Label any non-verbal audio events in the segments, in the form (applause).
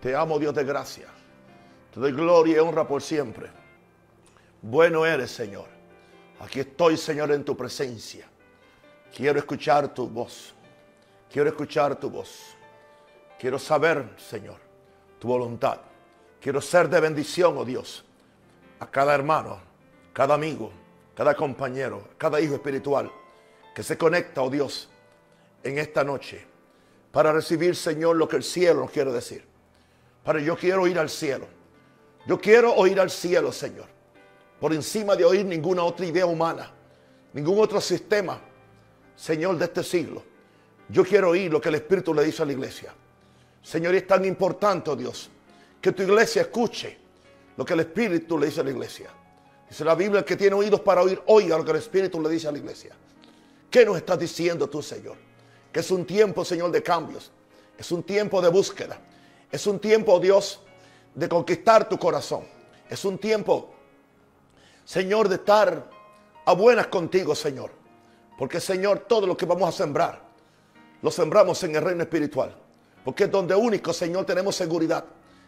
Te amo, Dios de gracia. Te doy gloria y honra por siempre. Bueno eres, Señor. Aquí estoy, Señor, en tu presencia. Quiero escuchar tu voz. Quiero escuchar tu voz. Quiero saber, Señor, tu voluntad. Quiero ser de bendición, oh Dios, a cada hermano, cada amigo, cada compañero, cada hijo espiritual que se conecta, oh Dios, en esta noche para recibir, Señor, lo que el cielo nos quiere decir. Para yo quiero ir al cielo. Yo quiero oír al cielo, Señor. Por encima de oír ninguna otra idea humana, ningún otro sistema, Señor, de este siglo. Yo quiero oír lo que el Espíritu le dice a la iglesia. Señor, es tan importante, oh Dios, que tu iglesia escuche lo que el Espíritu le dice a la iglesia. Dice la Biblia, que tiene oídos para oír, oiga lo que el Espíritu le dice a la iglesia. ¿Qué nos estás diciendo tú, Señor? Que es un tiempo, Señor, de cambios. Es un tiempo de búsqueda. Es un tiempo, Dios, de conquistar tu corazón. Es un tiempo, Señor, de estar a buenas contigo, Señor. Porque, Señor, todo lo que vamos a sembrar, lo sembramos en el reino espiritual. Porque es donde único, Señor, tenemos seguridad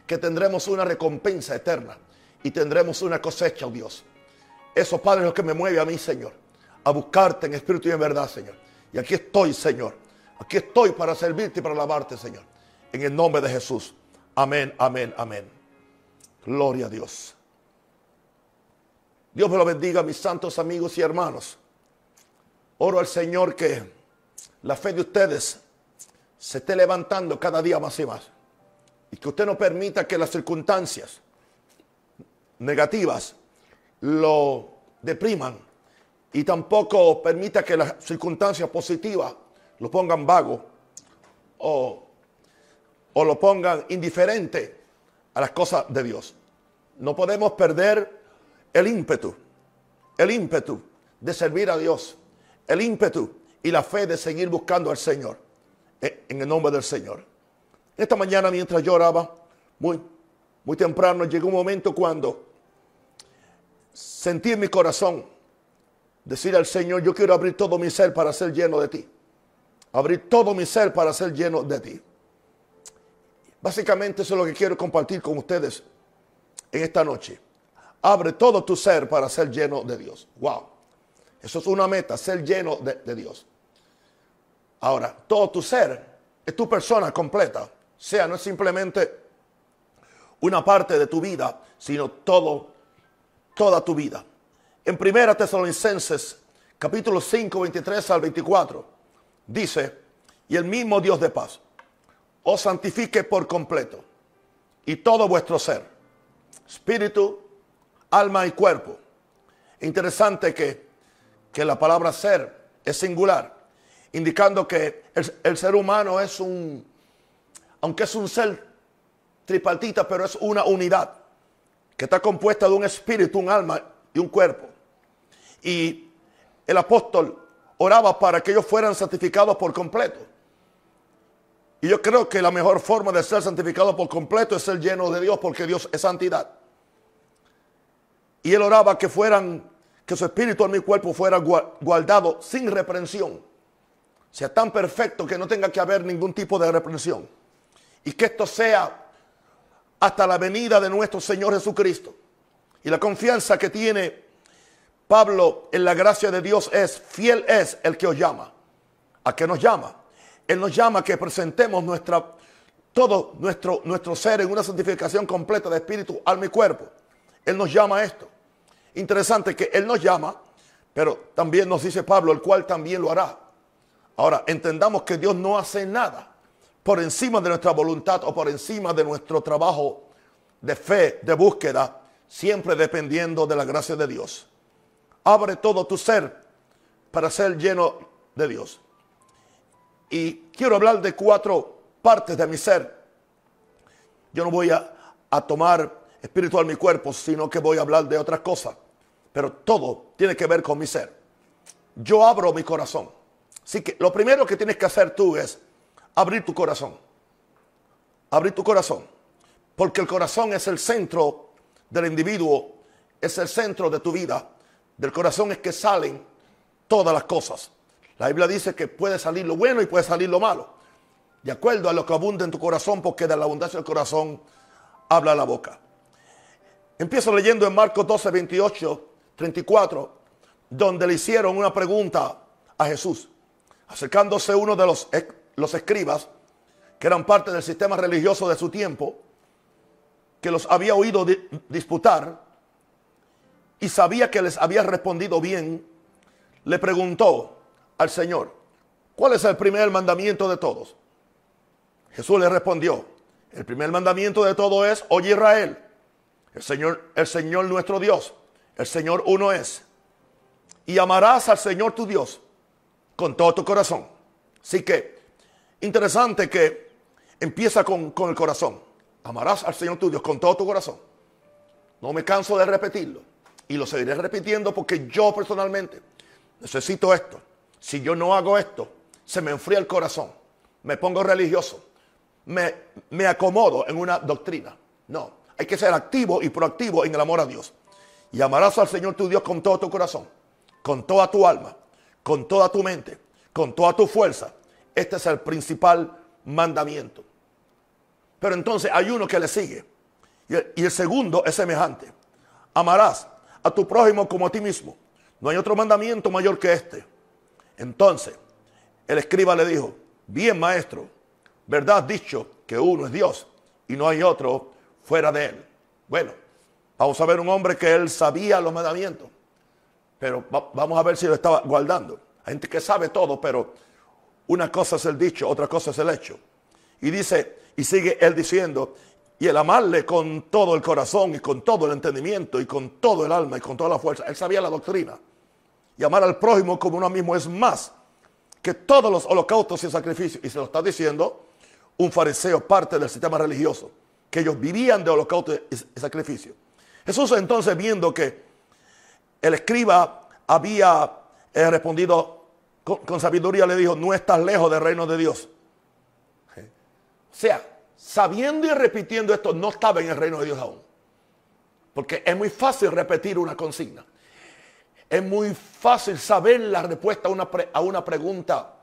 que tendremos una recompensa eterna y tendremos una cosecha, oh Dios. Eso, Padre, es lo que me mueve a mí, Señor, a buscarte en espíritu y en verdad, Señor. Y aquí estoy, Señor. Aquí estoy para servirte y para alabarte, Señor. En el nombre de Jesús. Amén, amén, amén. Gloria a Dios. Dios me lo bendiga, mis santos amigos y hermanos. Oro al Señor que la fe de ustedes se esté levantando cada día más y más. Y que usted no permita que las circunstancias negativas lo depriman. Y tampoco permita que las circunstancias positivas lo pongan vago o, o lo pongan indiferente a las cosas de Dios. No podemos perder el ímpetu, el ímpetu de servir a Dios, el ímpetu y la fe de seguir buscando al Señor, eh, en el nombre del Señor. Esta mañana mientras yo oraba, muy, muy temprano, llegó un momento cuando sentí en mi corazón decir al Señor, yo quiero abrir todo mi ser para ser lleno de ti. Abrir todo mi ser para ser lleno de ti. Básicamente eso es lo que quiero compartir con ustedes en esta noche. Abre todo tu ser para ser lleno de Dios. Wow. Eso es una meta, ser lleno de, Dios. Ahora, todo tu ser es tu persona completa. O sea, no es simplemente una parte de tu vida, sino todo, toda tu vida. En Primera Tesalonicenses, capítulo 5, 23 al 24, dice, y el mismo Dios de paz os santifique por completo y todo vuestro ser, espíritu, alma y cuerpo. Interesante que, que la palabra ser es singular, indicando que el, el, ser humano es un, aunque es un ser tripartita, pero es una unidad que está compuesta de un espíritu, un alma y un cuerpo. Y el apóstol oraba para que ellos fueran santificados por completo. Y yo creo que la mejor forma de ser santificado por completo es ser lleno de Dios, porque Dios es santidad. Y él oraba que fueran, que su espíritu en mi cuerpo fuera guardado sin reprensión. Sea tan perfecto que no tenga que haber ningún tipo de reprensión. Y que esto sea hasta la venida de nuestro Señor Jesucristo. Y la confianza que tiene Pablo en la gracia de Dios es, fiel es el que os llama. ¿A qué nos llama? Él nos llama a que presentemos nuestra, todo nuestro, nuestro ser en una santificación completa de espíritu, alma y cuerpo. Él nos llama a esto. Interesante que Él nos llama, pero también nos dice Pablo, el cual también lo hará. Ahora, entendamos que Dios no hace nada por encima de nuestra voluntad o por encima de nuestro trabajo de fe, de búsqueda, siempre dependiendo de la gracia de Dios. Abre todo tu ser para ser lleno de Dios. Y quiero hablar de cuatro partes de mi ser. Yo no voy a, tomar espiritual mi cuerpo, sino que voy a hablar de otras cosas. Pero todo tiene que ver con mi ser. Yo abro mi corazón. Así que lo primero que tienes que hacer tú es abrir tu corazón. Abrir tu corazón. Porque el corazón es el centro del individuo, es el centro de tu vida. Del corazón es que salen todas las cosas. La Biblia dice que puede salir lo bueno y puede salir lo malo. de acuerdo a lo que abunda en tu corazón, porque de la abundancia del corazón habla la boca. Empiezo leyendo en Marcos 12, 28, 34, donde le hicieron una pregunta a Jesús, acercándose uno de los, los escribas, que eran parte del sistema religioso de su tiempo, que los había oído disputar y sabía que les había respondido bien, le preguntó al Señor, ¿cuál es el primer mandamiento de todos? Jesús le respondió, el primer mandamiento de todo es, oye Israel, el Señor, el Señor nuestro Dios, el Señor uno es. Y amarás al Señor tu Dios con todo tu corazón. Así que, interesante que empieza con, con el corazón. Amarás al Señor tu Dios con todo tu corazón. No me canso de repetirlo. Y lo seguiré repitiendo porque yo personalmente necesito esto. Si yo no hago esto, se me enfría el corazón. Me pongo religioso. Me, me acomodo en una doctrina. No, hay que ser activo y proactivo en el amor a Dios. Y amarás al Señor tu Dios con todo tu corazón, con toda tu alma, con toda tu mente, con toda tu fuerza. Este es el principal mandamiento. Pero entonces hay uno que le sigue. Y el, segundo es semejante. Amarás a tu prójimo como a ti mismo. No hay otro mandamiento mayor que este. Entonces, el escriba le dijo, bien maestro, verdad dicho que uno es Dios y no hay otro fuera de él. Bueno, vamos a ver un hombre que él sabía los mandamientos, pero vamos a ver si lo estaba guardando. Hay gente que sabe todo, pero una cosa es el dicho, otra cosa es el hecho. Y dice, y sigue él diciendo, y el amarle con todo el corazón y con todo el entendimiento y con todo el alma y con toda la fuerza. Él sabía la doctrina. Y al prójimo como uno mismo es más que todos los holocaustos y sacrificios. Y se lo está diciendo un fariseo, parte del sistema religioso, que ellos vivían de holocaustos y sacrificios. Jesús entonces viendo que el escriba había eh, respondido con, con sabiduría, le dijo, no estás lejos del reino de Dios. O sea, sabiendo y repitiendo esto, no estaba en el reino de Dios aún. Porque es muy fácil repetir una consigna. Es muy fácil saber la respuesta a una, pregunta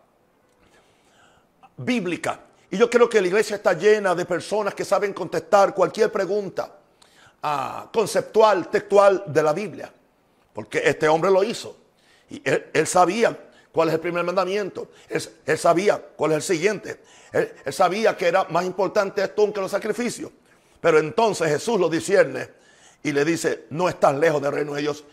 bíblica. Y yo creo que la iglesia está llena de personas que saben contestar cualquier pregunta ah, conceptual, textual de la Biblia. Porque este hombre lo hizo. Y él sabía cuál es el primer mandamiento. Él, sabía cuál es el siguiente. Él, sabía que era más importante esto que los sacrificios. Pero entonces Jesús lo discierne y le dice, no estás lejos del reino de Dios.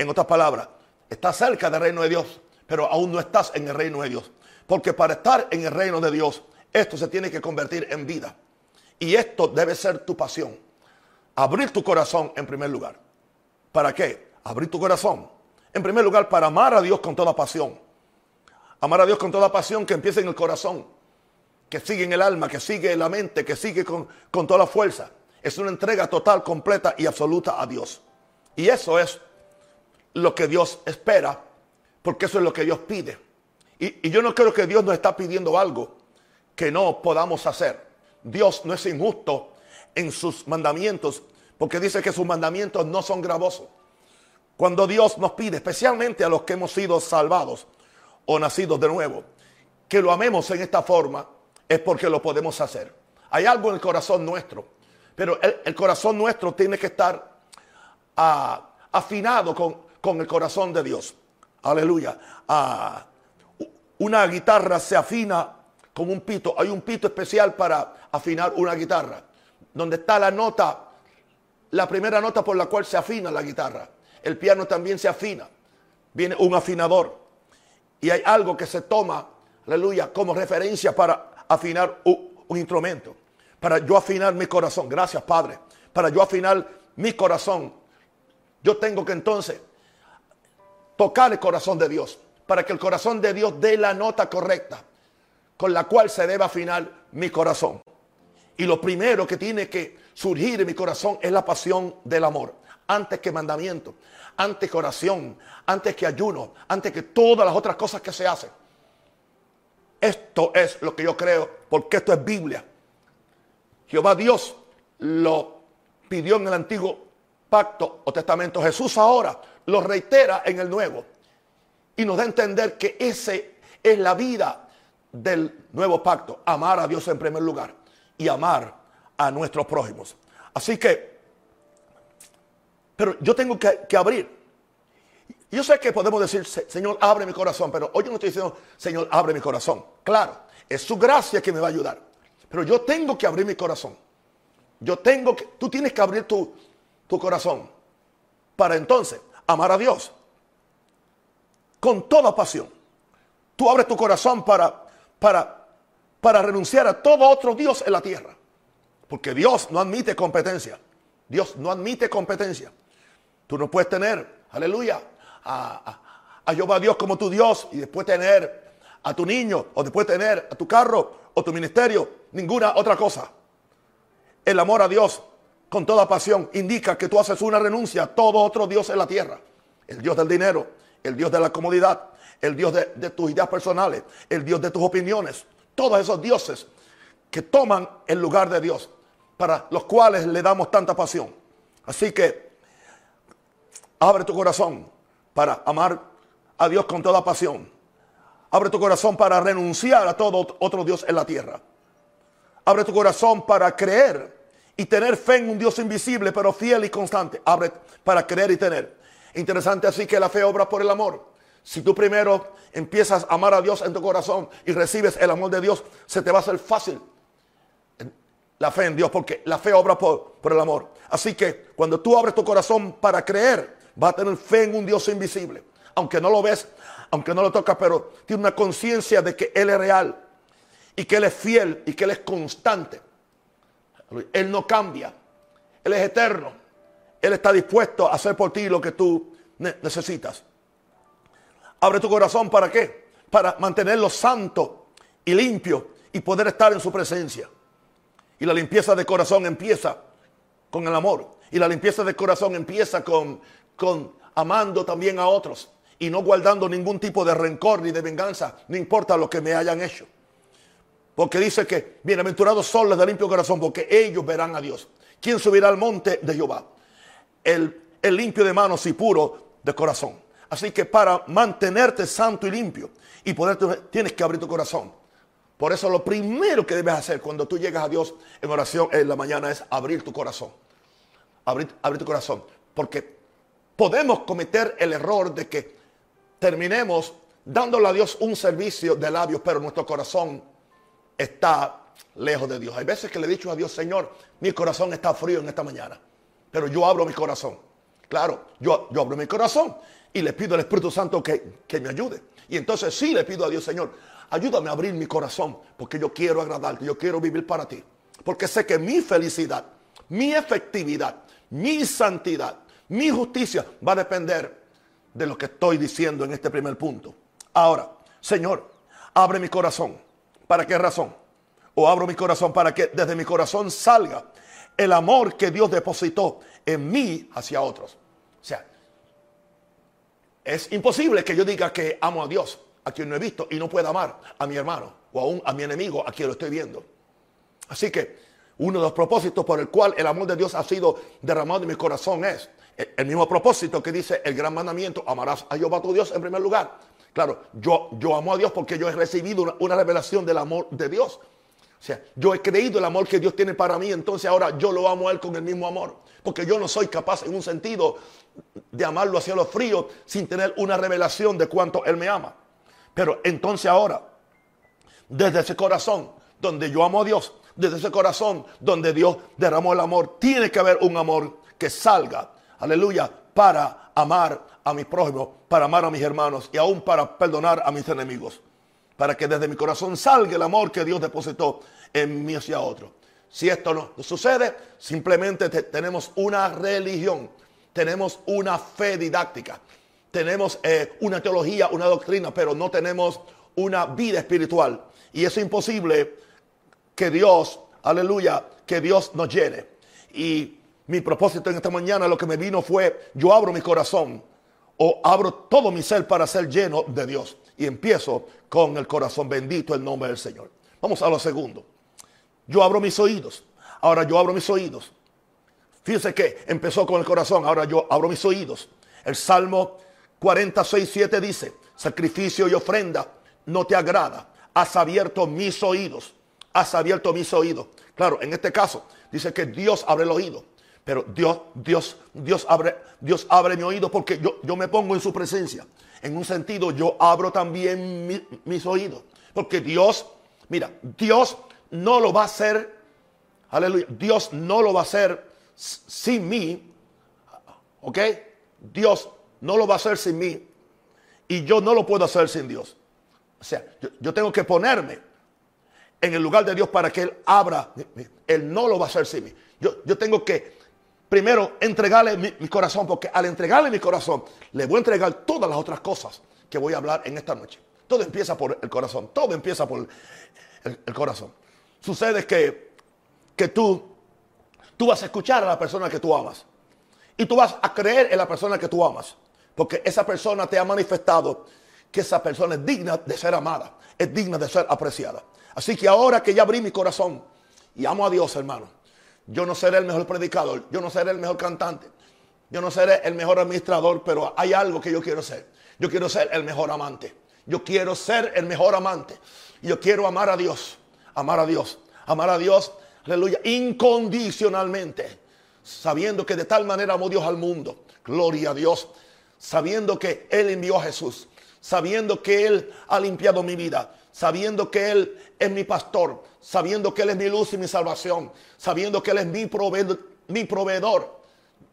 En otras palabras, estás cerca del reino de Dios, pero aún no estás en el reino de Dios. Porque para estar en el reino de Dios, esto se tiene que convertir en vida. Y esto debe ser tu pasión. Abrir tu corazón en primer lugar. ¿Para qué? Abrir tu corazón. En primer lugar, para amar a Dios con toda pasión Amar a Dios con toda pasión que empiece en el corazón, que sigue en el alma, que sigue en la mente, que sigue con, toda la fuerza. Es una entrega total, completa y absoluta a Dios. Y eso es lo que Dios espera, porque eso es lo que Dios pide. Y, yo no creo que Dios nos está pidiendo algo que no podamos hacer. Dios no es injusto en sus mandamientos, porque dice que sus mandamientos no son gravosos. Cuando Dios nos pide, especialmente a los que hemos sido salvados, o nacidos de nuevo, que lo amemos en esta forma, es porque lo podemos hacer. Hay algo en el corazón nuestro, pero el, corazón nuestro tiene que estar ah, afinado con, el corazón de Dios. Aleluya. Ah, una guitarra se afina con un pito. Hay un pito especial para afinar una guitarra, donde está la nota, la primera nota por la cual se afina la guitarra. El piano también se afina. Viene un afinador. Y hay algo que se toma, aleluya, como referencia para afinar un, instrumento. Para yo afinar mi corazón. Gracias, Padre. Para yo afinar mi corazón. Yo tengo que entonces tocar el corazón de Dios. Para que el corazón de Dios dé la nota correcta con la cual se debe afinar mi corazón. Y lo primero que tiene que surgir en mi corazón es la pasión del amor, antes que mandamiento antes que oración, antes que ayuno, antes que todas las otras cosas que se hacen. Esto es lo que yo creo, porque esto es Biblia. Jehová Dios lo pidió en el antiguo pacto o testamento. Jesús ahora lo reitera en el nuevo. Y nos da a entender que ese es la vida del nuevo pacto, amar a Dios en primer lugar y amar a nuestros prójimos. Así que, pero yo tengo que, que abrir. Yo sé que podemos decir, Señor, abre mi corazón, pero hoy yo no estoy diciendo, Señor, abre mi corazón. Claro, es su gracia que me va a ayudar. Pero yo tengo que abrir mi corazón. Yo tengo que, tú tienes que abrir tu, tu corazón para entonces amar a Dios con toda pasión. Tú abres tu corazón para, para, para renunciar a todo otro Dios en la tierra. Porque Dios no admite competencia. Dios no admite competencia. Tú no puedes tener, aleluya, a, a, Jehová Dios como tu Dios y después tener a tu niño o después tener a tu carro o tu ministerio, ninguna otra cosa. El amor a Dios con toda pasión indica que tú haces una renuncia a todo otro Dios en la tierra. El Dios del dinero, el Dios de la comodidad, el Dios de, de tus ideas personales, el Dios de tus opiniones. Todos esos dioses que toman el lugar de Dios, para los cuales le damos tanta pasión. Así que abre tu corazón para amar a Dios con toda pasión. Abre tu corazón para renunciar a todo otro Dios en la tierra. Abre tu corazón para creer y tener fe en un Dios invisible, pero fiel y constante. Abre para creer y tener. Interesante así que la fe obra por el amor. Si tú primero empiezas a amar a Dios en tu corazón y recibes el amor de Dios, se te va a hacer fácil la fe en Dios, porque la fe obra por, el amor. Así que cuando tú abres tu corazón para creer, va a tener fe en un Dios invisible. Aunque no lo ves, aunque no lo tocas, pero tiene una conciencia de que Él es real y que Él es fiel y que Él es constante. Él no cambia. Él es eterno. Él está dispuesto a hacer por ti lo que tú necesitas. Abre tu corazón para qué? Para mantenerlo santo y limpio y poder estar en su presencia. Y la limpieza de corazón empieza con el amor. Y la limpieza de corazón empieza con con amando también a otros y no guardando ningún tipo de rencor ni de venganza, no importa lo que me hayan hecho. Porque dice que bienaventurados son los de limpio corazón, porque ellos verán a Dios. ¿Quién subirá al monte de Jehová? El, el limpio de manos y puro de corazón. Así que para mantenerte santo y limpio y tienes que abrir tu corazón. Por eso lo primero que debes hacer cuando tú llegas a Dios en oración en la mañana es abrir tu corazón. Abrir, abrir tu corazón. Porque podemos cometer el error de que terminemos dándole a Dios un servicio de labios, pero nuestro corazón está lejos de Dios. Hay veces que le he dicho a Dios, Señor, mi corazón está frío en esta mañana, pero yo abro mi corazón. Claro, yo, yo abro mi corazón y le pido al Espíritu Santo que, que me ayude. Y entonces sí le pido a Dios, Señor, ayúdame a abrir mi corazón, porque yo quiero agradarte, yo quiero vivir para ti. Porque sé que mi felicidad, mi efectividad, mi santidad, mi justicia va a depender de lo que estoy diciendo en este primer punto. Ahora, Señor, abre mi corazón. ¿Para qué razón? O abro mi corazón para que desde mi corazón salga el amor que Dios depositó en mí hacia otros. O sea, es imposible que yo diga que amo a Dios, a quien no he visto, y no pueda amar a mi hermano o aún a mi enemigo, a quien lo estoy viendo. Así que uno de los propósitos por el cual el amor de Dios ha sido derramado en mi corazón es el mismo propósito que dice el gran mandamiento, amarás a Jehová tu Dios en primer lugar. Claro, yo, yo amo a Dios porque yo he recibido una, revelación del amor de Dios. O sea, yo he creído el amor que Dios tiene para mí, entonces ahora yo lo amo a Él con el mismo amor. Porque yo no soy capaz en un sentido de amarlo hacia los fríos sin tener una revelación de cuánto Él me ama. Pero entonces ahora, desde ese corazón donde yo amo a Dios, desde ese corazón donde Dios derramó el amor, tiene que haber un amor que salga aleluya, para amar a mis prójimos, para amar a mis hermanos y aún para perdonar a mis enemigos. Para que desde mi corazón salga el amor que Dios depositó en mí hacia otro. Si esto no sucede, simplemente tenemos una religión, tenemos una fe didáctica, tenemos eh, una teología, una doctrina, pero no tenemos una vida espiritual. Y es imposible que Dios, aleluya, que Dios nos llene. Y mi propósito en esta mañana lo que me vino fue, yo abro mi corazón o abro todo mi ser para ser lleno de Dios. Y empiezo con el corazón bendito el nombre del Señor. Vamos a lo segundo. Yo abro mis oídos. Ahora yo abro mis oídos. Fíjense que empezó con el corazón, ahora yo abro mis oídos. El Salmo 46, 7 dice, sacrificio y ofrenda no te agrada. has abierto mis oídos, has abierto mis oídos. Claro, en este caso dice que Dios abre el oído, pero Dios, Dios, Dios abre, Dios abre mi oído porque yo, yo me pongo en su presencia. En un sentido, yo abro también mis oídos, porque Dios, mira, Dios no lo va a hacer, aleluya, Dios no lo va a hacer sin mí, ¿ok? Dios no lo va a hacer sin mí y yo no lo puedo hacer sin Dios. O sea, yo, tengo que ponerme en el lugar de Dios para que Él abra. Él no lo va a hacer sin mí. Yo, yo tengo que primero entregarle mi, corazón, porque al entregarle mi corazón, le voy a entregar todas las otras cosas que voy a hablar en esta noche. Todo empieza por el corazón, todo empieza por el, corazón. Sucede que, que tú, tú vas a escuchar a la persona que tú amas. Y tú vas a creer en la persona que tú amas. Porque esa persona te ha manifestado que esa persona es digna de ser amada, es digna de ser apreciada. Así que ahora que ya abrí mi corazón y amo a Dios, hermano, yo no seré el mejor predicador, yo no seré el mejor cantante, yo no seré el mejor administrador, pero hay algo que yo quiero ser. Yo quiero ser el mejor amante. Yo quiero ser el mejor amante. Yo quiero amar a Dios, amar a Dios, amar a Dios, aleluya, incondicionalmente, sabiendo que de tal manera amó Dios al mundo. Gloria a Dios sabiendo que Él envió a Jesús, sabiendo que Él ha limpiado mi vida, sabiendo que Él es mi pastor, sabiendo que Él es mi luz y mi salvación, sabiendo que Él es mi proveedor. Mi proveedor.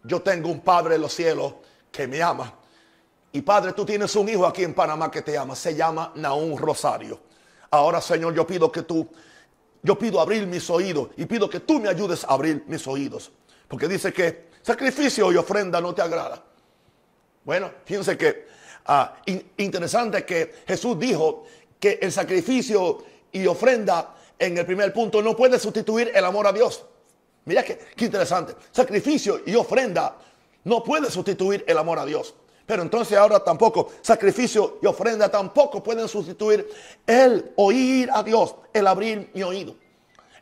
Yo tengo un Padre en los cielos que me ama. Y Padre, tú tienes un hijo aquí en Panamá que te ama. Se llama Naún Rosario. Ahora, Señor, yo pido que tú, yo pido abrir mis oídos y pido que tú me ayudes a abrir mis oídos. Porque dice que sacrificio y ofrenda no te agrada. Bueno, fíjense que ah, interesante que Jesús dijo que el sacrificio y ofrenda en el primer punto no puede sustituir el amor a Dios. Mira qué, interesante. Sacrificio y ofrenda no puede sustituir el amor a Dios. Pero entonces ahora tampoco sacrificio y ofrenda tampoco pueden sustituir el oír a Dios, el abrir mi oído.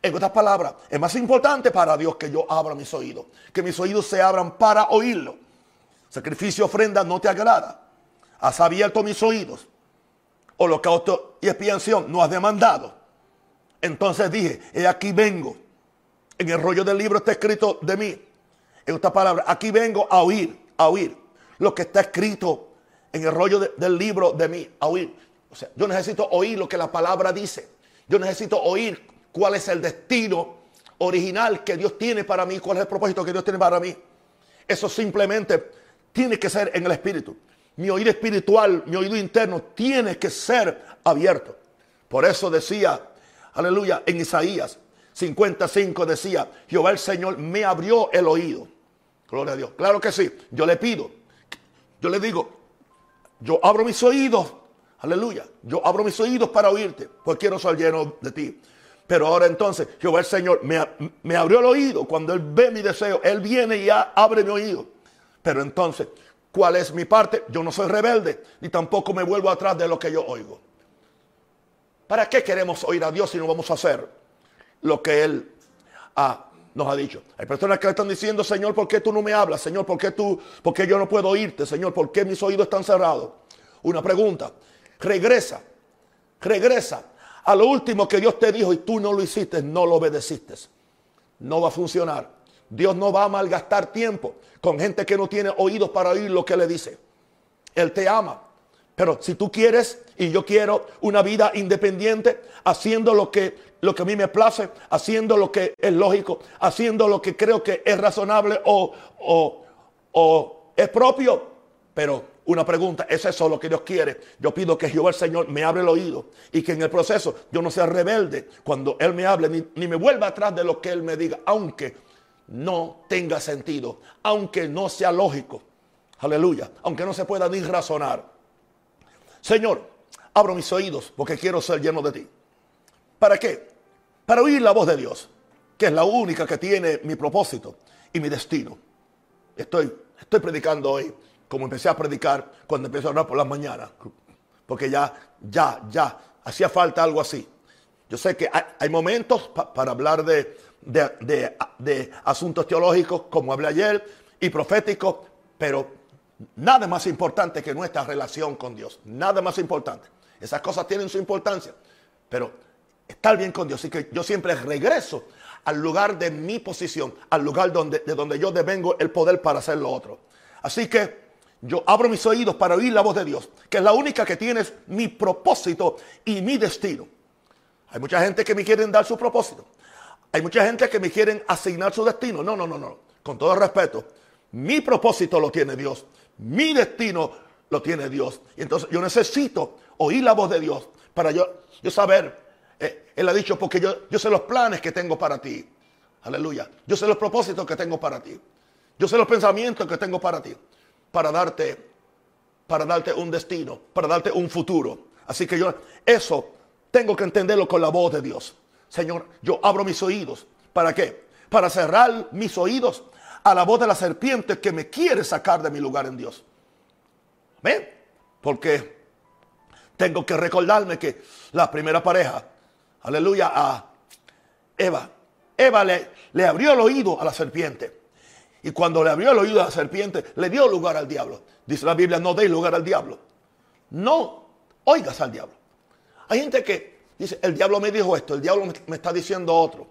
En otras palabras, es más importante para Dios que yo abra mis oídos, que mis oídos se abran para oírlo. Sacrificio, ofrenda no te agrada. Has abierto mis oídos. Holocausto y expiación no has demandado. Entonces dije, he aquí vengo. En el rollo del libro está escrito de mí. En esta palabra, aquí vengo a oír, a oír lo que está escrito en el rollo del libro de mí, a. O sea, yo necesito oír lo que la palabra dice. Yo necesito oír cuál es el destino original que Dios tiene para mí, cuál es el propósito que Dios tiene para mí. Eso simplemente tiene que ser en el espíritu. Mi oído espiritual, mi oído interno tiene que ser abierto. Por eso decía, aleluya, en Isaías 55 decía, Jehová el Señor me abrió el oído. Gloria a Dios. Claro que sí. Yo le pido, yo le digo, yo abro mis oídos, aleluya. Yo abro mis oídos para oírte, pues quiero ser lleno de ti. Pero ahora entonces, Jehová el Señor me, me abrió el oído. Cuando Él ve mi deseo, Él viene y abre mi oído. Pero entonces, ¿cuál es mi parte? Yo no soy rebelde, ni tampoco me vuelvo atrás de lo que yo oigo. ¿Para qué queremos oír a Dios si no vamos a hacer lo que Él nos ha dicho? Hay personas que le están diciendo, Señor, ¿por qué tú no me hablas? Señor, ¿por qué, tú, ¿por qué yo no puedo oírte? Señor, ¿por qué mis oídos están cerrados? Una pregunta. Regresa, regresa a lo último que Dios te dijo y tú no lo hiciste, no lo obedeciste. No va a funcionar. Dios no va a malgastar tiempo con gente que no tiene oídos para oír lo que le dice. Él te ama. Pero si tú quieres y yo quiero una vida independiente, haciendo lo que, lo que a mí me place, haciendo lo que es lógico, haciendo lo que creo que es razonable o, o, es propio. Pero una pregunta, ¿es eso lo que Dios quiere? Yo pido que Jehová el Señor me abra el oído y que en el proceso yo no sea rebelde cuando Él me hable, ni, ni me vuelva atrás de lo que Él me diga, aunque no tenga sentido, aunque no sea lógico. Aleluya, aunque no se pueda ni razonar. Señor, abro mis oídos porque quiero ser lleno de ti. ¿Para qué? Para oír la voz de Dios, que es la única que tiene mi propósito y mi destino. Estoy, estoy predicando hoy como empecé a predicar cuando empecé a orar por las mañanas, porque ya, ya, ya, hacía falta algo así. Yo sé que hay, momentos para hablar de, de, asuntos teológicos, como hablé ayer, y proféticos, pero nada más importante que nuestra relación con Dios. Nada más importante. Esas cosas tienen su importancia. Pero estar bien con Dios. Así que yo siempre regreso al lugar de mi posición, al lugar donde, de donde yo devengo el poder para hacer lo otro. Así que yo abro mis oídos para oír la voz de Dios, que es la única que tiene mi propósito y mi destino. Hay mucha gente que me quieren dar su propósito. Hay mucha gente que me quieren asignar su destino. No, no, no, no. Con todo respeto, mi propósito lo tiene Dios. Mi destino lo tiene Dios. Y entonces yo necesito oír la voz de Dios para yo, yo saber. Eh, él ha dicho, porque yo, yo sé los planes que tengo para ti. Aleluya. Yo sé los propósitos que tengo para ti. Yo sé los pensamientos que tengo para ti. Para darte, para darte un destino, para darte un futuro. Así que yo, eso tengo que entenderlo con la voz de Dios. Señor, yo abro mis oídos. ¿Para qué? Para cerrar mis oídos a la voz de la serpiente que me quiere sacar de mi lugar en Dios. ¿Ven? Porque tengo que recordarme que la primera pareja, aleluya, a Eva, Eva le, abrió el oído a la serpiente. Y cuando le abrió el oído a la serpiente, le dio lugar al diablo. Dice la Biblia, no dé lugar al diablo. No oigas al diablo. Hay gente que dice, el diablo me dijo esto, el diablo me está diciendo otro.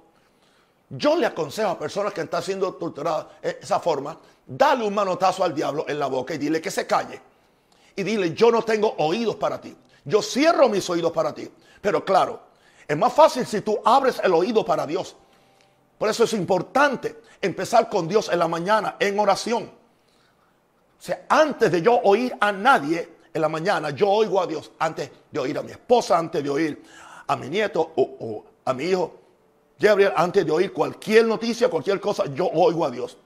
Yo le aconsejo a personas que están siendo torturadas de esa forma, dale un manotazo al diablo en la boca y dile que se calle. Y dile, yo no tengo oídos para ti. Yo cierro mis oídos para ti. Pero claro, es más fácil si tú abres el oído para Dios. Por eso es importante empezar con Dios en la mañana en oración. O sea, antes de yo oír a nadie en la mañana, yo oigo a Dios. Antes de oír a mi esposa, antes de oír a mi nieto o, a mi hijo. Gabriel, antes de oír cualquier noticia, cualquier cosa, yo oigo a Dios.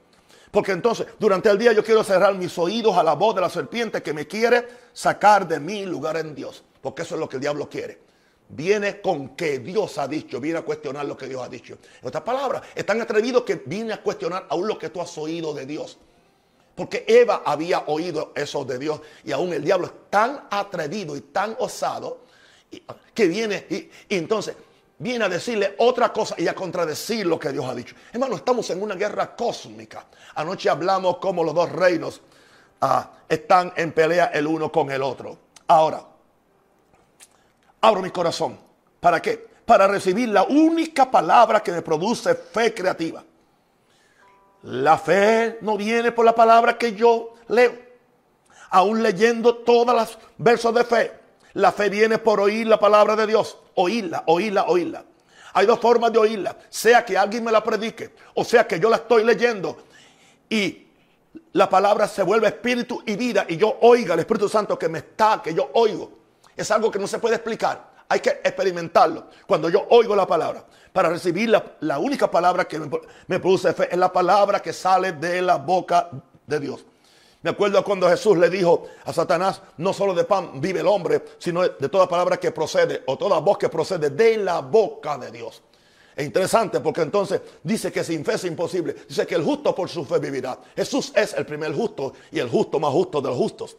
Porque entonces, durante el día yo quiero cerrar mis oídos a la voz de la serpiente que me quiere sacar de mi lugar en Dios. Porque eso es lo que el diablo quiere viene con que Dios ha dicho, viene a cuestionar lo que Dios ha dicho. En otras palabras, es tan atrevido que viene a cuestionar aún lo que tú has oído de Dios. Porque Eva había oído eso de Dios y aún el diablo es tan atrevido y tan osado que viene y, entonces viene a decirle otra cosa y a contradecir lo que Dios ha dicho. Hermano, estamos en una guerra cósmica. Anoche hablamos como los dos reinos ah, están en pelea el uno con el otro. Ahora, abro mi corazón. ¿Para qué? Para recibir la única palabra que me produce fe creativa. La fe no viene por la palabra que yo leo. Aún leyendo todos los versos de fe. La fe viene por oír la palabra de Dios. Oírla, oírla, oírla. Hay dos formas de oírla. Sea que alguien me la predique. O sea que yo la estoy leyendo. Y la palabra se vuelve espíritu y vida. Y yo oiga el Espíritu Santo que me está, que yo oigo es algo que no se puede explicar. Hay que experimentarlo. Cuando yo oigo la palabra, para recibir la, única palabra que me, produce fe es la palabra que sale de la boca de Dios. Me acuerdo cuando Jesús le dijo a Satanás, no solo de pan vive el hombre, sino de toda palabra que procede o toda voz que procede de la boca de Dios. Es interesante porque entonces dice que sin fe es imposible. Dice que el justo por su fe vivirá. Jesús es el primer justo y el justo más justo de los justos.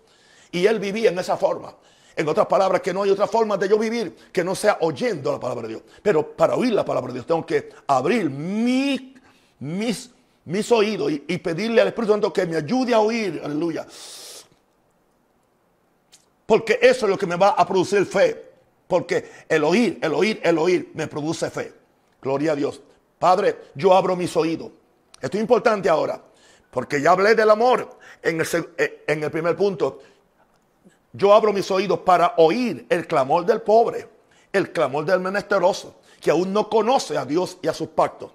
Y él vivía en esa forma. En otras palabras, que no hay otra forma de yo vivir que no sea oyendo la palabra de Dios. Pero para oír la palabra de Dios tengo que abrir mis, mis oídos y, pedirle al Espíritu Santo que me ayude a oír. Aleluya. Porque eso es lo que me va a producir fe. Porque el oír, el oír, el oír me produce fe. Gloria a Dios. Padre, yo abro mis oídos. Esto es importante ahora. Porque ya hablé del amor en el, en el primer punto. Yo abro mis oídos para oír el clamor del pobre, el clamor del menesteroso, que aún no conoce a Dios y a sus pactos.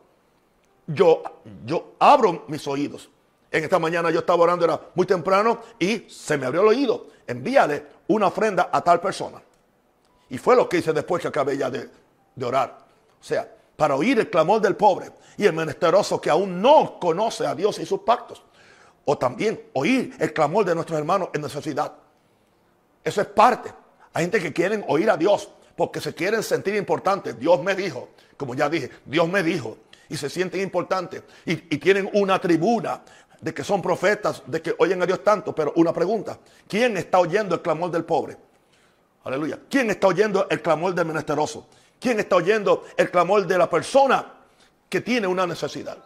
Yo, yo abro mis oídos. En esta mañana yo estaba orando, era muy temprano, y se me abrió el oído. Envíale una ofrenda a tal persona. Y fue lo que hice después que acabé ya de, de orar. O sea, para oír el clamor del pobre y el menesteroso que aún no conoce a Dios y sus pactos. O también oír el clamor de nuestros hermanos en necesidad. Eso es parte. Hay gente que quieren oír a Dios porque se quieren sentir importantes. Dios me dijo, como ya dije, Dios me dijo. Y se sienten importantes. Y, tienen una tribuna de que son profetas, de que oyen a Dios tanto. Pero una pregunta, ¿quién está oyendo el clamor del pobre? Aleluya. ¿Quién está oyendo el clamor del menesteroso? ¿Quién está oyendo el clamor de la persona que tiene una necesidad?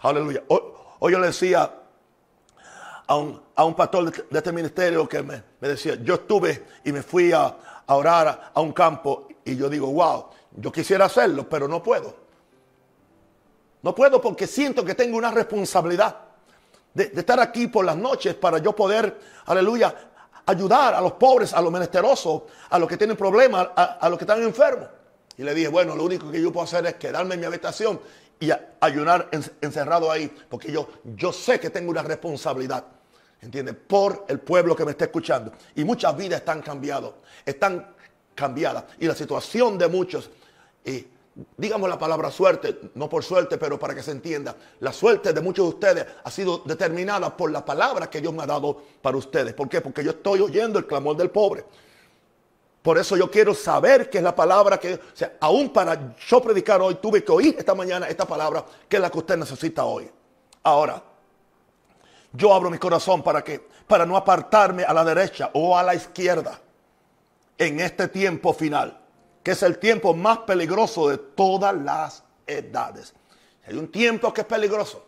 Aleluya. Hoy, hoy yo le decía a un, pastor de, este ministerio que me, decía, yo estuve y me fui a, orar a, un campo Y yo digo, wow, yo quisiera hacerlo, pero no puedo. No puedo porque siento que tengo una responsabilidad de, estar aquí por las noches para yo poder, aleluya, ayudar a los pobres, a los menesterosos, a los que tienen problemas, a, los que están enfermos. Y le dije, bueno, lo único que yo puedo hacer es quedarme en mi habitación y ayunar encerrado ahí, porque yo, yo sé que tengo una responsabilidad. ¿Entiendes? Por el pueblo que me está escuchando. Y muchas vidas están cambiadas. Están cambiadas. Y la situación de muchos, y digamos la palabra suerte, no por suerte, pero para que se entienda, la suerte de muchos de ustedes ha sido determinada por la palabra que Dios me ha dado para ustedes. ¿Por qué? Porque yo estoy oyendo el clamor del pobre. Por eso yo quiero saber qué es la palabra que, aún para yo predicar hoy, tuve que oír esta mañana esta palabra que es la que usted necesita hoy. Ahora, yo abro mi corazón para que, para no apartarme a la derecha o a la izquierda en este tiempo final, que es el tiempo más peligroso de todas las edades. Hay un tiempo que es peligroso.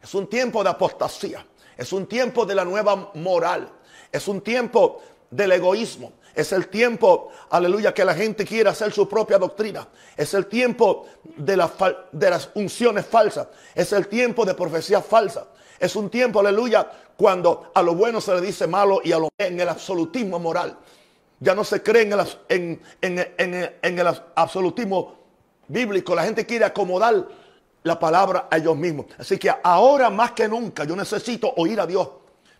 Es un tiempo de apostasía. Es un tiempo de la nueva moral. Es un tiempo del egoísmo. Es el tiempo, aleluya, que la gente quiere hacer su propia doctrina. Es el tiempo de, las unciones falsas. Es el tiempo de profecía falsa. Es un tiempo, aleluya, cuando a lo bueno se le dice malo y a lo en el absolutismo moral. Ya no se cree en el, absolutismo bíblico. La gente quiere acomodar la palabra a ellos mismos. Así que ahora más que nunca yo necesito oír a Dios.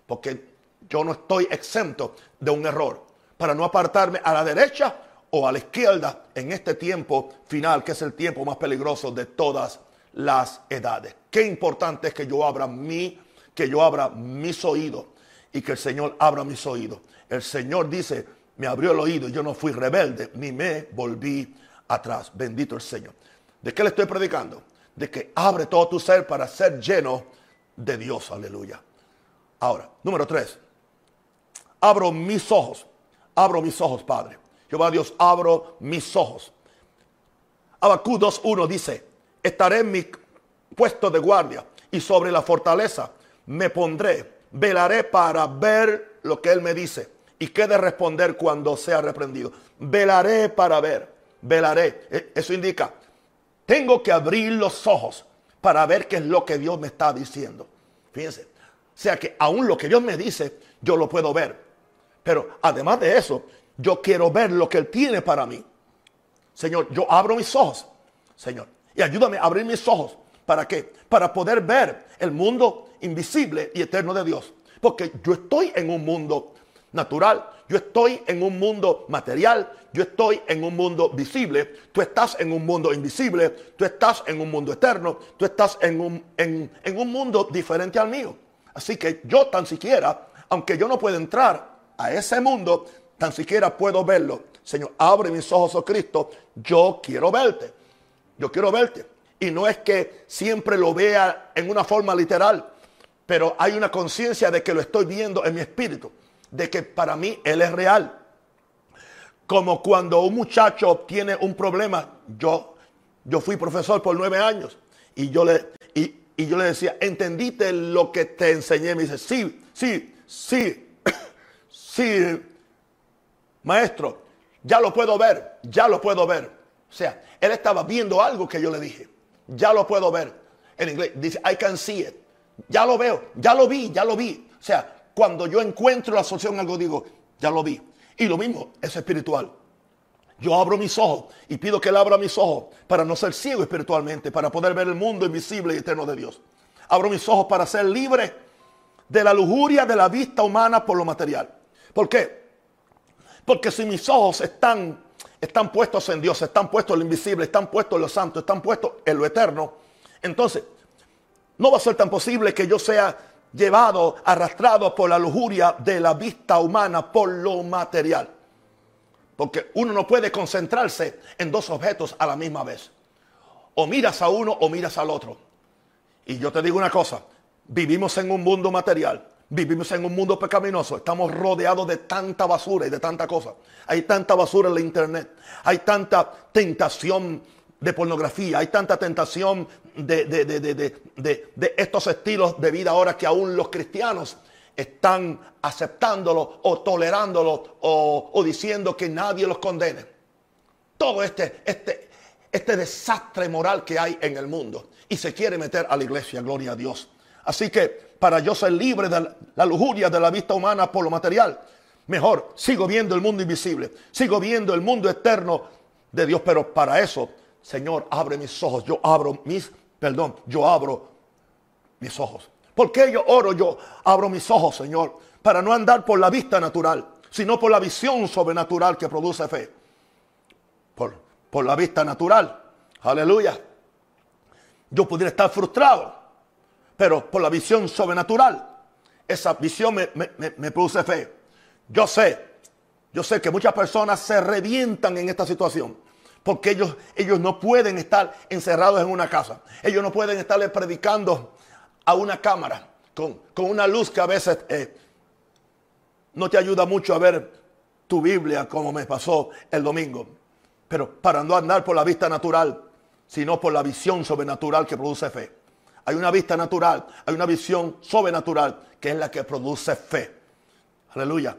Porque yo no estoy exento de un error. Para no apartarme a la derecha o a la izquierda en este tiempo final, que es el tiempo más peligroso de todas las edades. Qué importante es que yo abra mi, que yo abra mis oídos y que el Señor abra mis oídos. El Señor dice, me abrió el oído y yo no fui rebelde ni me volví atrás. Bendito el Señor. ¿De qué le estoy predicando? De que abre todo tu ser para ser lleno de Dios. Aleluya. Ahora, número tres. Abro mis ojos. Abro mis ojos, Padre. Jehová Dios, abro mis ojos. Abacú 2.1 dice, estaré en mi puesto de guardia y sobre la fortaleza me pondré, velaré para ver lo que él me dice y qué de responder cuando sea reprendido. Velaré para ver, velaré. E, eso indica, tengo que abrir los ojos para ver qué es lo que Dios me está diciendo. Fíjense, o sea que aún lo que Dios me dice, yo lo puedo ver. Pero además de eso, yo quiero ver lo que Él tiene para mí. Señor, yo abro mis ojos, Señor, y ayúdame a abrir mis ojos. ¿Para qué? Para poder ver el mundo invisible y eterno de Dios. Porque yo estoy en un mundo natural, yo estoy en un mundo material, yo estoy en un mundo visible, tú estás en un mundo invisible, tú estás en un mundo eterno, tú estás en un, en, en un mundo diferente al mío. Así que yo tan siquiera, aunque yo no pueda entrar a ese mundo, tan siquiera puedo verlo. Señor, abre mis ojos, oh Cristo, yo quiero verte. Yo quiero verte. Y no es que siempre lo vea en una forma literal, pero hay una conciencia de que lo estoy viendo en mi espíritu, de que para mí Él es real. Como cuando un muchacho tiene un problema, yo, yo fui profesor por nueve años y yo le, y, y yo le decía, ¿entendiste lo que te enseñé? Me dice, sí, sí, sí, (coughs) sí, maestro, ya lo puedo ver, ya lo puedo ver. O sea, él estaba viendo algo que yo le dije. Ya lo puedo ver. En inglés dice, I can see it. Ya lo veo, ya lo vi, ya lo vi. O sea, cuando yo encuentro la solución algo, digo, ya lo vi. Y lo mismo es espiritual. Yo abro mis ojos y pido que él abra mis ojos para no ser ciego espiritualmente, para poder ver el mundo invisible y eterno de Dios. Abro mis ojos para ser libre de la lujuria de la vista humana por lo material. ¿Por qué? Porque si mis ojos están están puestos en Dios, están puestos en lo invisible, están puestos en lo santo, están puestos en lo eterno. Entonces, no va a ser tan posible que yo sea llevado, arrastrado por la lujuria de la vista humana, por lo material. Porque uno no puede concentrarse en dos objetos a la misma vez. O miras a uno o miras al otro. Y yo te digo una cosa, vivimos en un mundo material Vivimos en un mundo pecaminoso. Estamos rodeados de tanta basura y de tanta cosa. Hay tanta basura en la internet. Hay tanta tentación de pornografía. Hay tanta tentación de, de, estos estilos de vida ahora que aún los cristianos están aceptándolo o tolerándolo o, o diciendo que nadie los condene. todo este, este, este desastre moral que hay en el mundo y se quiere meter a la iglesia, gloria a Dios. Así que para yo ser libre de la lujuria de la vista humana por lo material, mejor sigo viendo el mundo invisible, sigo viendo el mundo eterno de Dios, pero para eso, Señor, abre mis ojos, yo abro mis, perdón, yo abro mis ojos. ¿Por qué yo oro? Yo abro mis ojos, Señor, para no andar por la vista natural, sino por la visión sobrenatural que produce fe. Por, por la vista natural. Aleluya. Yo pudiera estar frustrado, pero por la visión sobrenatural, esa visión me, me produce fe. Yo sé, yo sé que muchas personas se revientan en esta situación. Porque ellos, ellos no pueden estar encerrados en una casa. Ellos no pueden estarle predicando a una cámara con, una luz que a veces eh, no te ayuda mucho a ver tu Biblia como me pasó el domingo. Pero para no andar por la vista natural, sino por la visión sobrenatural que produce fe. Hay una vista natural, hay una visión sobrenatural que es la que produce fe. Aleluya.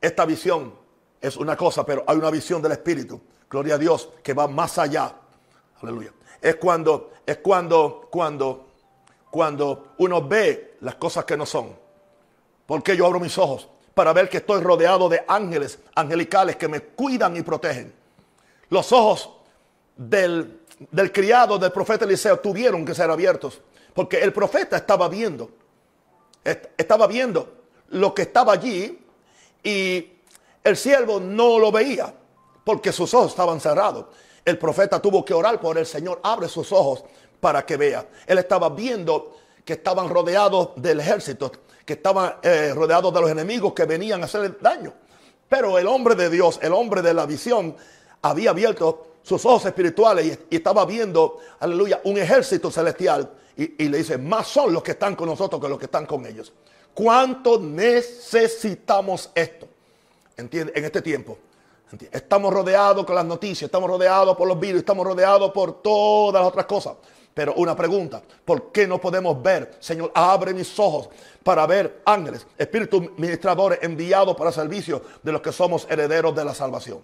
Esta visión es una cosa, pero hay una visión del Espíritu. Gloria a Dios, que va más allá. Aleluya. Es cuando, es cuando, cuando, cuando uno ve las cosas que no son. Porque yo abro mis ojos para ver que estoy rodeado de ángeles angelicales que me cuidan y protegen. Los ojos del, del criado del profeta Eliseo tuvieron que ser abiertos. Porque el profeta estaba viendo. Estaba viendo lo que estaba allí y el siervo no lo veía porque sus ojos estaban cerrados. El profeta tuvo que orar por el Señor, abre sus ojos para que vea. Él estaba viendo que estaban rodeados del ejército, que estaban eh, rodeados de los enemigos que venían a hacerle daño. Pero el hombre de Dios, el hombre de la visión, había abierto sus ojos espirituales y, estaba viendo, aleluya, un ejército celestial. Y, y, le dice, más son los que están con nosotros que los que están con ellos. ¿Cuánto necesitamos esto? ¿Entiende? En este tiempo. Estamos rodeados con las noticias, estamos rodeados por los virus, estamos rodeados por todas las otras cosas. Pero una pregunta, ¿por qué no podemos ver? Señor, abre mis ojos para ver ángeles, espíritus ministradores enviados para servicio de los que somos herederos de la salvación.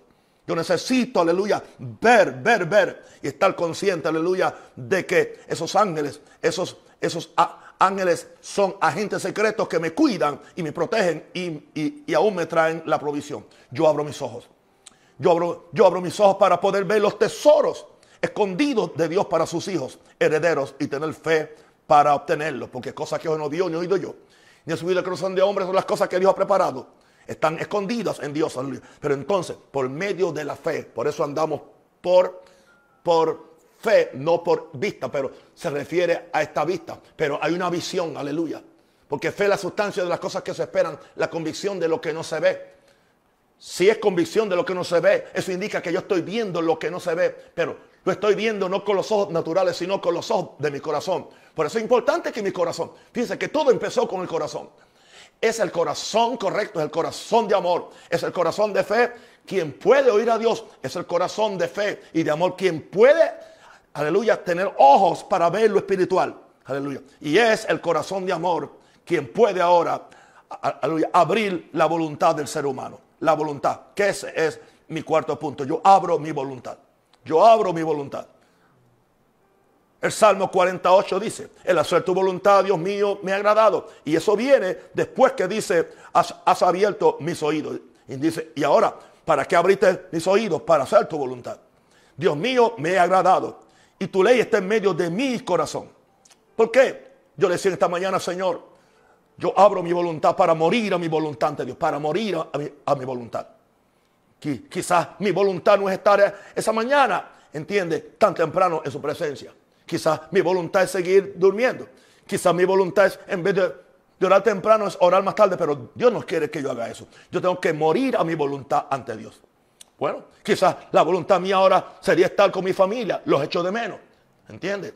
Yo necesito, aleluya, ver, ver, ver y estar consciente, aleluya, de que esos ángeles, esos, esos ángeles son agentes secretos que me cuidan y me protegen y, y aún me traen la provisión. Yo abro mis ojos. Yo abro, yo abro mis ojos para poder ver los tesoros escondidos de Dios para sus hijos, herederos, y tener fe para obtenerlos. Porque cosas que no vio ni oído yo, ni ha subido el corazón de hombres son las cosas que Dios ha preparado. Están escondidas en Dios. Pero entonces, por medio de la fe, por eso andamos por, por fe, no por vista, pero se refiere a esta vista. Pero hay una visión, aleluya. Porque fe es la sustancia de las cosas que se esperan, la convicción de lo que no se ve. Si es convicción de lo que no se ve, eso indica que yo estoy viendo lo que no se ve, pero lo estoy viendo no con los ojos naturales, sino con los ojos de mi corazón. Por eso es importante que mi corazón, fíjense que todo empezó con el corazón. Es el corazón correcto, es el corazón de amor, es el corazón de fe. Quien puede oír a Dios es el corazón de fe y de amor. Quien puede, aleluya, tener ojos para ver lo espiritual. Aleluya. Y es el corazón de amor quien puede ahora, aleluya, abrir la voluntad del ser humano la voluntad, que ese es mi cuarto punto. Yo abro mi voluntad. Yo abro mi voluntad. El Salmo 48 dice, el hacer tu voluntad, Dios mío, me ha agradado. Y eso viene después que dice, has, abierto mis oídos. Y dice, y ahora, ¿para qué abriste mis oídos? Para hacer tu voluntad. Dios mío, me ha agradado. Y tu ley está en medio de mi corazón. ¿Por qué? Yo le decía esta mañana, Señor, yo abro mi voluntad para morir a mi voluntad ante Dios, para morir a mi, voluntad. Quizás mi voluntad no es estar esa mañana, entiende, tan temprano en su presencia. Quizás mi voluntad es seguir durmiendo. Quizás mi voluntad es, en vez de, orar temprano, es orar más tarde, pero Dios no quiere que yo haga eso. Yo tengo que morir a mi voluntad ante Dios. Bueno, quizás la voluntad mía ahora sería estar con mi familia, los echo de menos. ¿Entiende?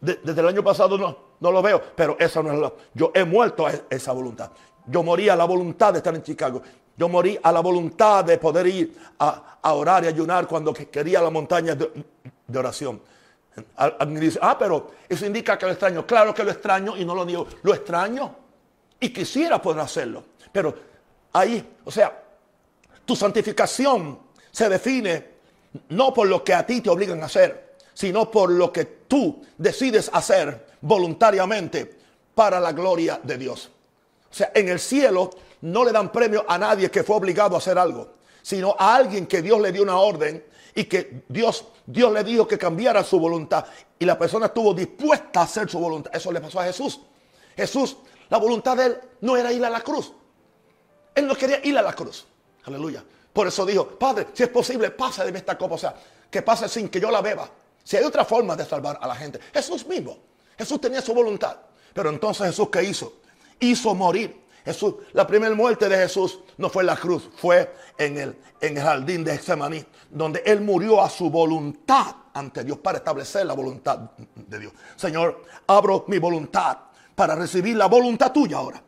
desde el año pasado no, no lo veo, pero esa no es la. Yo he muerto esa voluntad. Yo morí a la voluntad de estar en Chicago. Yo morí a la voluntad de poder ir a, orar y ayunar cuando quería la montaña de, oración. Alguien dice, ah, pero eso indica que lo extraño. Claro que lo extraño y no lo digo. Lo extraño y quisiera poder hacerlo. Pero ahí, o sea, tu santificación se define no por lo que a ti te obligan a hacer, sino por lo que tú decides hacer voluntariamente para la gloria de Dios. O sea, en el cielo no le dan premio a nadie que fue obligado a hacer algo, sino a alguien que Dios le dio una orden y que Dios, Dios le dijo que cambiara su voluntad y la persona estuvo dispuesta a hacer su voluntad. Eso le pasó a Jesús. Jesús, la voluntad de él no era ir a la cruz. Él no quería ir a la cruz. Aleluya. Por eso dijo, Padre, si es posible, pasa de esta copa. O sea, que pase sin que yo la beba. Si hay otra forma de salvar a la gente. Jesús mismo. Jesús tenía su voluntad. Pero entonces Jesús, ¿qué hizo? Hizo morir. Jesús, la primera muerte de Jesús no fue en la cruz, fue en el, en el jardín de Getsemaní, donde Él murió a su voluntad ante Dios para establecer la voluntad de Dios. Señor, abro mi voluntad para recibir la voluntad tuya ahora.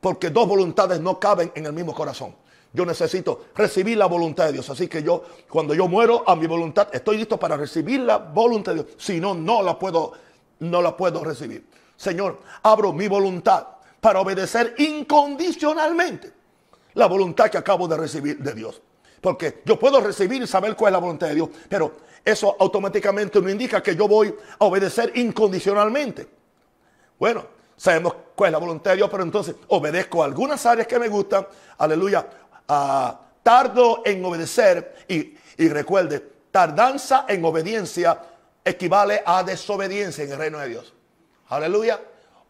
Porque dos voluntades no caben en el mismo corazón. Yo necesito recibir la voluntad de Dios. Así que yo, cuando yo muero a mi voluntad, estoy listo para recibir la voluntad de Dios. Si no, no la puedo, no la puedo recibir. Señor, abro mi voluntad para obedecer incondicionalmente la voluntad que acabo de recibir de Dios. Porque yo puedo recibir y saber cuál es la voluntad de Dios, pero eso automáticamente no indica que yo voy a obedecer incondicionalmente. Bueno, sabemos cuál es la voluntad de Dios, pero entonces obedezco algunas áreas que me gustan, aleluya, ah, tardo en obedecer y, y recuerde, tardanza en obediencia equivale a desobediencia en el reino de Dios. Aleluya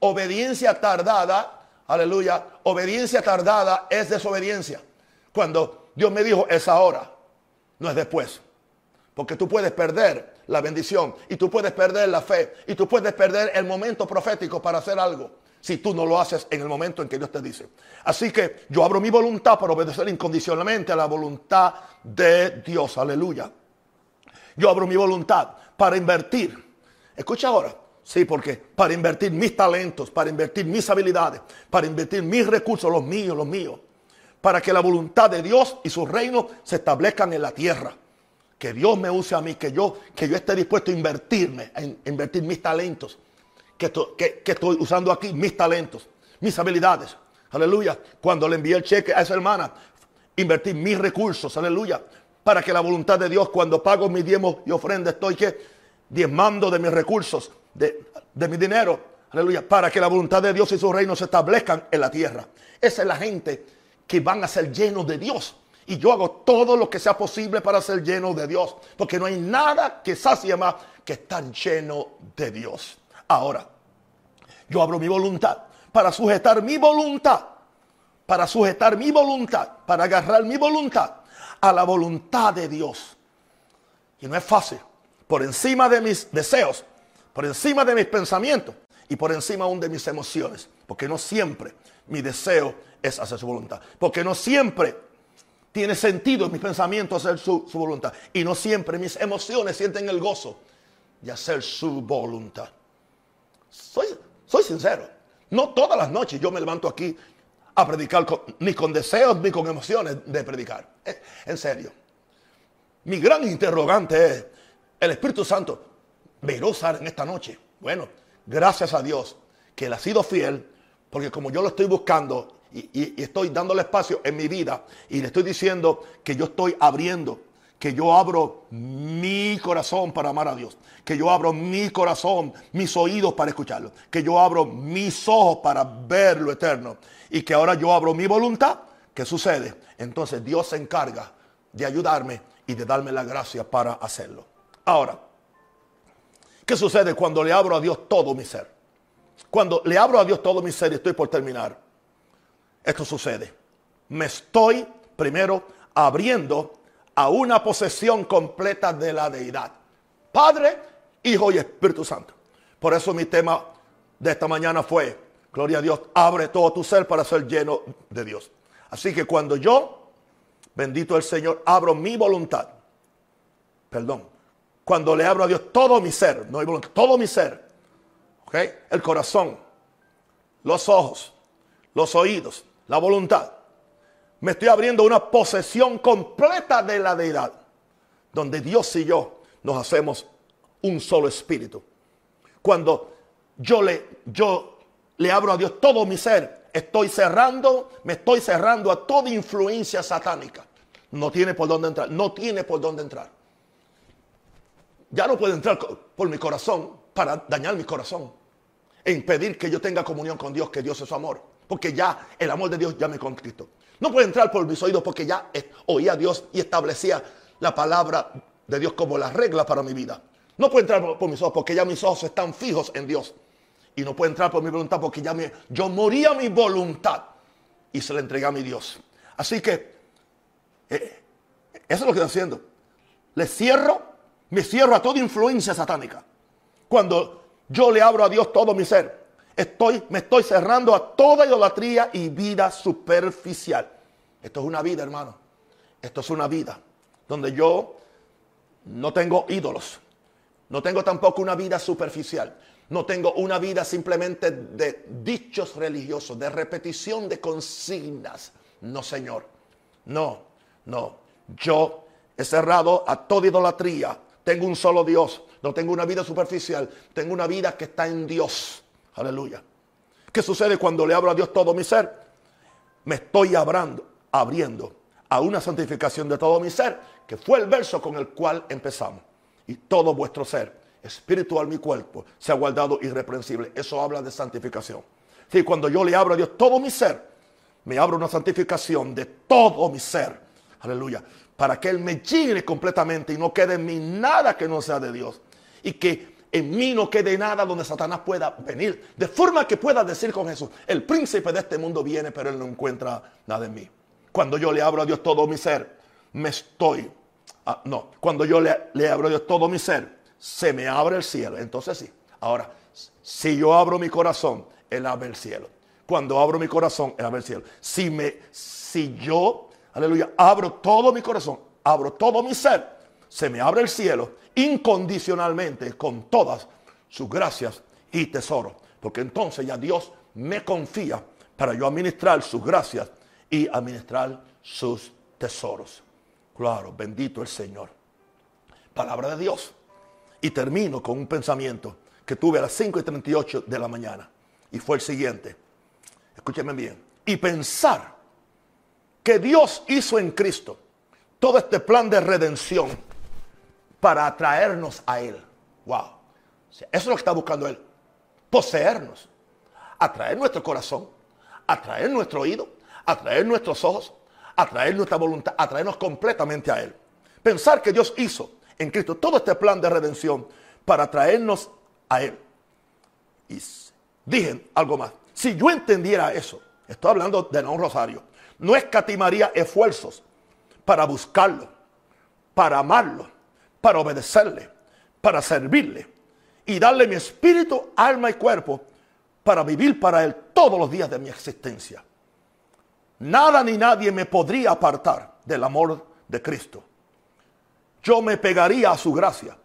obediencia tardada, aleluya, obediencia tardada es desobediencia. Cuando Dios me dijo es ahora, no es después. Porque tú puedes perder la bendición y tú puedes perder la fe y tú puedes perder el momento profético para hacer algo si tú no lo haces en el momento en que Dios te dice. Así que yo abro mi voluntad para obedecer incondicionalmente a la voluntad de Dios. Aleluya. Yo abro mi voluntad para invertir. Escucha ahora. Sí, porque para invertir mis talentos, para invertir mis habilidades, para invertir mis recursos, los míos, los míos, para que la voluntad de Dios y su reino se establezcan en la tierra. Que Dios me use a mí, que yo, que yo esté dispuesto a invertirme, a invertir mis talentos, que, estoy usando aquí mis talentos, mis habilidades. Aleluya. Cuando le envié el cheque a esa hermana, invertir mis recursos, aleluya. Para que la voluntad de Dios, cuando pago mis diezmos y ofrendas, estoy que diezmando de mis recursos de, mi dinero, aleluya, para que la voluntad de Dios y su reino se establezcan en la tierra. Esa es la gente que van a ser llenos de Dios. Y yo hago todo lo que sea posible para ser lleno de Dios. Porque no hay nada que sacie más que estar lleno de Dios. Ahora, yo abro mi voluntad para sujetar mi voluntad. Para sujetar mi voluntad. Para agarrar mi voluntad a la voluntad de Dios. Y no es fácil. Por encima de mis deseos por encima de mis pensamientos y por encima aún de mis emociones. Porque no siempre mi deseo es hacer su voluntad. Porque no siempre tiene sentido en mis pensamientos hacer su, voluntad. Y no siempre mis emociones sienten el gozo de hacer su voluntad. Soy, soy sincero. No todas las noches yo me levanto aquí a predicar ni con deseos ni con emociones de predicar. Eh, en serio. Mi gran interrogante es, el Espíritu Santo, usar en esta noche. Bueno, gracias a Dios que Él ha sido fiel, porque como yo lo estoy buscando y, estoy dándole espacio en mi vida y le estoy diciendo que yo estoy abriendo, que yo abro mi corazón para amar a Dios, que yo abro mi corazón, mis oídos para escucharlo, que yo abro mis ojos para ver lo eterno y que ahora yo abro mi voluntad, ¿qué sucede? Entonces Dios se encarga de ayudarme y de darme la gracia para hacerlo. Ahora, ¿Qué sucede cuando le abro a Dios todo mi ser? Cuando le abro a Dios todo mi ser y estoy por terminar, esto sucede. Me estoy primero abriendo a una posesión completa de la deidad. Padre, Hijo y Espíritu Santo. Por eso mi tema de esta mañana fue, gloria a Dios, abre todo tu ser para ser lleno de Dios. Así que cuando yo, bendito el Señor, abro mi voluntad, perdón, cuando le abro a Dios todo mi ser, no hay voluntad, todo mi ser, ¿okay? el corazón, los ojos, los oídos, la voluntad, me estoy abriendo una posesión completa de la deidad, donde Dios y yo nos hacemos un solo espíritu. Cuando yo le, yo le abro a Dios todo mi ser, estoy cerrando, me estoy cerrando a toda influencia satánica. No tiene por dónde entrar, no tiene por dónde entrar. ya no puede entrar por mi corazón para dañar mi corazón e impedir que yo tenga comunión con Dios, que Dios es su amor. Porque ya el amor de Dios ya me conquistó. No puede entrar por mis oídos porque ya oía a Dios y establecía la palabra de Dios como la regla para mi vida. No puede entrar por, mis ojos porque ya mis ojos están fijos en Dios. Y no puede entrar por mi voluntad porque ya yo moría mi voluntad y se la entregué a mi Dios. Así que eh, eso es lo que estoy haciendo. Le cierro, me cierro a toda influencia satánica. Cuando yo le abro a Dios todo mi ser, estoy, me estoy cerrando a toda idolatría y vida superficial. Esto es una vida, hermano. Esto es una vida donde yo no tengo ídolos. No tengo tampoco una vida superficial. No tengo una vida simplemente de dichos religiosos, de repetición de consignas. No, Señor. No, no. Yo he cerrado a toda idolatría. Tengo un solo Dios. No tengo una vida superficial. Tengo una vida que está en Dios. Aleluya. ¿Qué sucede cuando le abro a Dios todo mi ser? Me estoy abriendo, abriendo a una santificación de todo mi ser, que fue el verso con el cual empezamos. Y todo vuestro ser, espiritual mi cuerpo, se ha guardado irreprensible. Eso habla de santificación. Sí, cuando yo le abro a Dios todo mi ser, me abro una santificación de todo mi ser. Aleluya. Para que Él me llene completamente y no quede en mí nada que no sea de Dios. Y que en mí no quede nada donde Satanás pueda venir. De forma que pueda decir con Jesús, el príncipe de este mundo viene, pero él no encuentra nada en mí. Cuando yo le abro a Dios todo mi ser, me estoy... Ah, no, cuando yo le, le abro a Dios todo mi ser, se me abre el cielo. Entonces sí. Ahora, si yo abro mi corazón, Él abre el cielo. Cuando abro mi corazón, Él abre el cielo. Si, me, si yo, aleluya, abro todo mi corazón, abro todo mi ser, se me abre el cielo incondicionalmente con todas sus gracias y tesoros. Porque entonces ya Dios me confía para yo administrar sus gracias y administrar sus tesoros. Claro, bendito el Señor. Palabra de Dios. Y termino con un pensamiento que tuve a las 5 y 38 de la mañana. Y fue el siguiente. Escúcheme bien. Y pensar que Dios hizo en Cristo todo este plan de redención para atraernos a Él. Wow. Eso es lo que está buscando Él. Poseernos. Atraer nuestro corazón. Atraer nuestro oído. Atraer nuestros ojos. Atraer nuestra voluntad. Atraernos completamente a Él. Pensar que Dios hizo en Cristo todo este plan de redención para atraernos a Él. Y dije algo más. Si yo entendiera eso, estoy hablando de no rosario, no escatimaría esfuerzos para buscarlo, para amarlo, para obedecerle, para servirle y darle mi espíritu, alma y cuerpo para vivir para Él todos los días de mi existencia. Nada ni nadie me podría apartar del amor de Cristo. Yo me pegaría a su gracia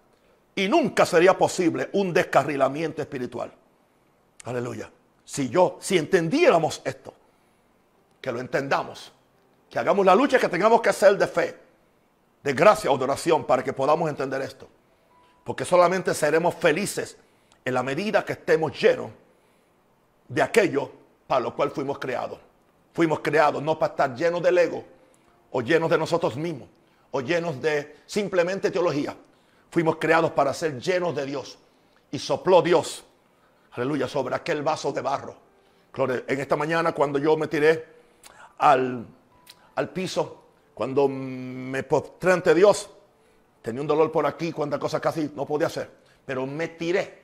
y nunca sería posible un descarrilamiento espiritual. Aleluya. Si yo, si entendiéramos esto, que lo entendamos, que hagamos la lucha que tengamos que hacer de fe, de gracia o de oración para que podamos entender esto. Porque solamente seremos felices en la medida que estemos llenos de aquello para lo cual fuimos creados. Fuimos creados no para estar llenos del ego o llenos de nosotros mismos o llenos de simplemente teología. Fuimos creados para ser llenos de Dios. Y sopló Dios, aleluya, sobre aquel vaso de barro. En esta mañana cuando yo me tiré al, al piso, cuando me postré ante Dios, tenía un dolor por aquí, cuántas cosas casi no podía hacer. Pero me tiré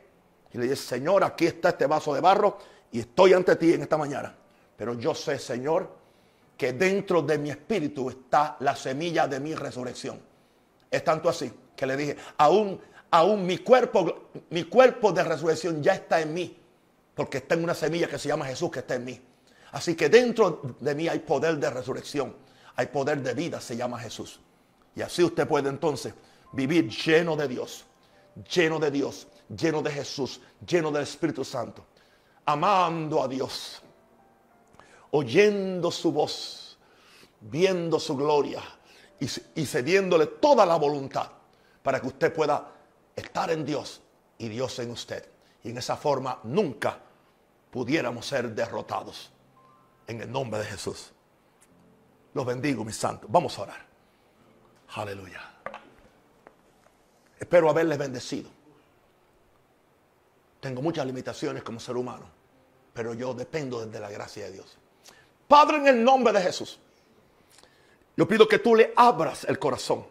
y le dije, Señor, aquí está este vaso de barro y estoy ante ti en esta mañana. Pero yo sé, Señor, que dentro de mi espíritu está la semilla de mi resurrección. Es tanto así que le dije, aún, aún mi cuerpo, mi cuerpo de resurrección ya está en mí. Porque está en una semilla que se llama Jesús que está en mí. Así que dentro de mí hay poder de resurrección hay poder de vida, se llama Jesús. Y así usted puede entonces vivir lleno de Dios, lleno de Dios, lleno de Jesús, lleno del Espíritu Santo, amando a Dios, oyendo su voz, viendo su gloria y, y cediéndole toda la voluntad para que usted pueda estar en Dios y Dios en usted. Y en esa forma nunca pudiéramos ser derrotados. En el nombre de Jesús. Los bendigo, mis santos. Vamos a orar. Aleluya. Espero haberles bendecido. Tengo muchas limitaciones como ser humano, pero yo dependo de la gracia de Dios. Padre, en el nombre de Jesús, yo pido que tú le abras el corazón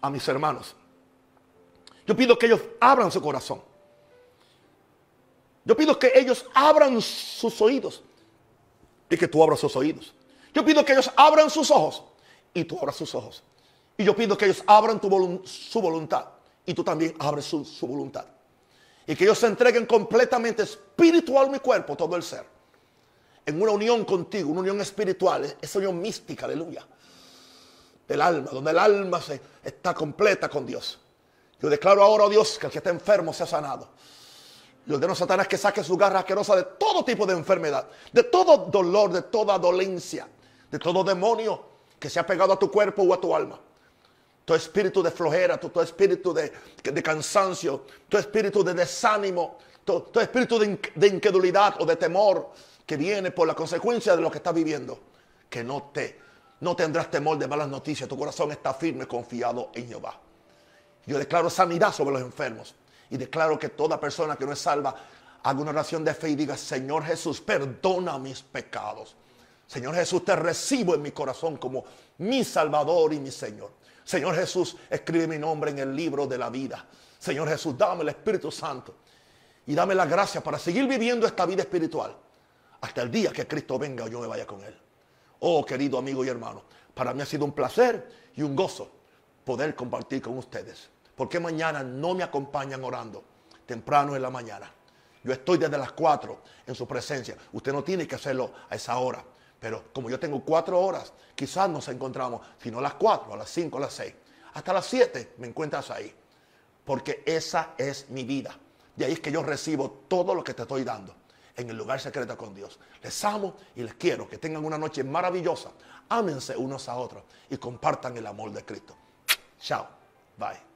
a mis hermanos. Yo pido que ellos abran su corazón. Yo pido que ellos abran sus oídos y que tú abras sus oídos. Yo pido que ellos abran sus ojos y tú abras sus ojos. Y yo pido que ellos abran su voluntad y tú también abres su, voluntad. Y que ellos se entreguen completamente espiritual mi cuerpo, todo el ser. En una unión contigo, una unión espiritual, esa unión mística, aleluya. Del alma, donde el alma se, está completa con Dios. Yo declaro ahora, oh Dios, que el que está enfermo sea sanado. Yo ordeno a Satanás que saque su garra asquerosa de todo tipo de enfermedad, de todo dolor, de toda dolencia, de todo demonio que se ha pegado a tu cuerpo o a tu alma. Tu espíritu de flojera, tu, espíritu de, cansancio, tu espíritu de desánimo, tu, espíritu de, incredulidad o de temor que viene por la consecuencia de lo que estás viviendo. Que no te, no tendrás temor de malas noticias. Tu corazón está firme, confiado en Jehová. Yo declaro sanidad sobre los enfermos. Y declaro que toda persona que no es salva haga una oración de fe y diga, Señor Jesús, perdona mis pecados. Señor Jesús, te recibo en mi corazón como mi Salvador y mi Señor. Señor Jesús, escribe mi nombre en el libro de la vida. Señor Jesús, dame el Espíritu Santo y dame la gracia para seguir viviendo esta vida espiritual hasta el día que Cristo venga o yo me vaya con Él. Oh, querido amigo y hermano, para mí ha sido un placer y un gozo poder compartir con ustedes. Porque mañana no me acompañan orando temprano en la mañana. Yo estoy desde las 4 en su presencia. Usted no tiene que hacerlo a esa hora. Pero como yo tengo cuatro horas, quizás nos encontramos, si no a las 4, a las 5, a las 6. Hasta las 7 me encuentras ahí. Porque esa es mi vida. De ahí es que yo recibo todo lo que te estoy dando en el lugar secreto con Dios. Les amo y les quiero. Que tengan una noche maravillosa. Ámense unos a otros y compartan el amor de Cristo. Chao. Bye.